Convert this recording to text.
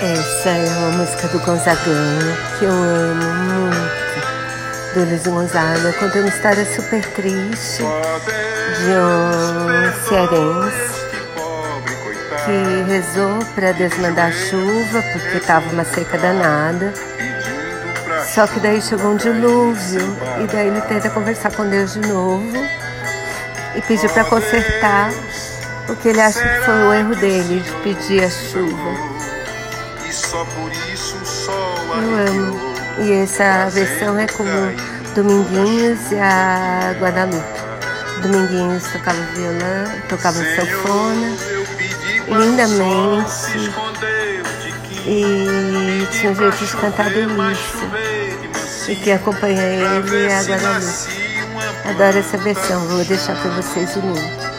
Essa é uma música do Gonzagão que eu amo muito. Do Luiz Gonzaga. Conta uma história super triste de um cearense que rezou para Deus mandar chuva porque estava uma seca danada. Só que daí chegou um dilúvio e daí ele tenta conversar com Deus de novo e pediu para consertar o que ele acha que foi o erro dele de pedir a chuva. Eu amo. E essa versão é com Dominguinhos e a Guadalupe. Dominguinhos tocava violão, tocava sanfona, lindamente. E tinha um jeito de cantar delícia. E quem acompanha ele é a Guadalupe. Adoro essa versão, vou deixar para vocês de novo.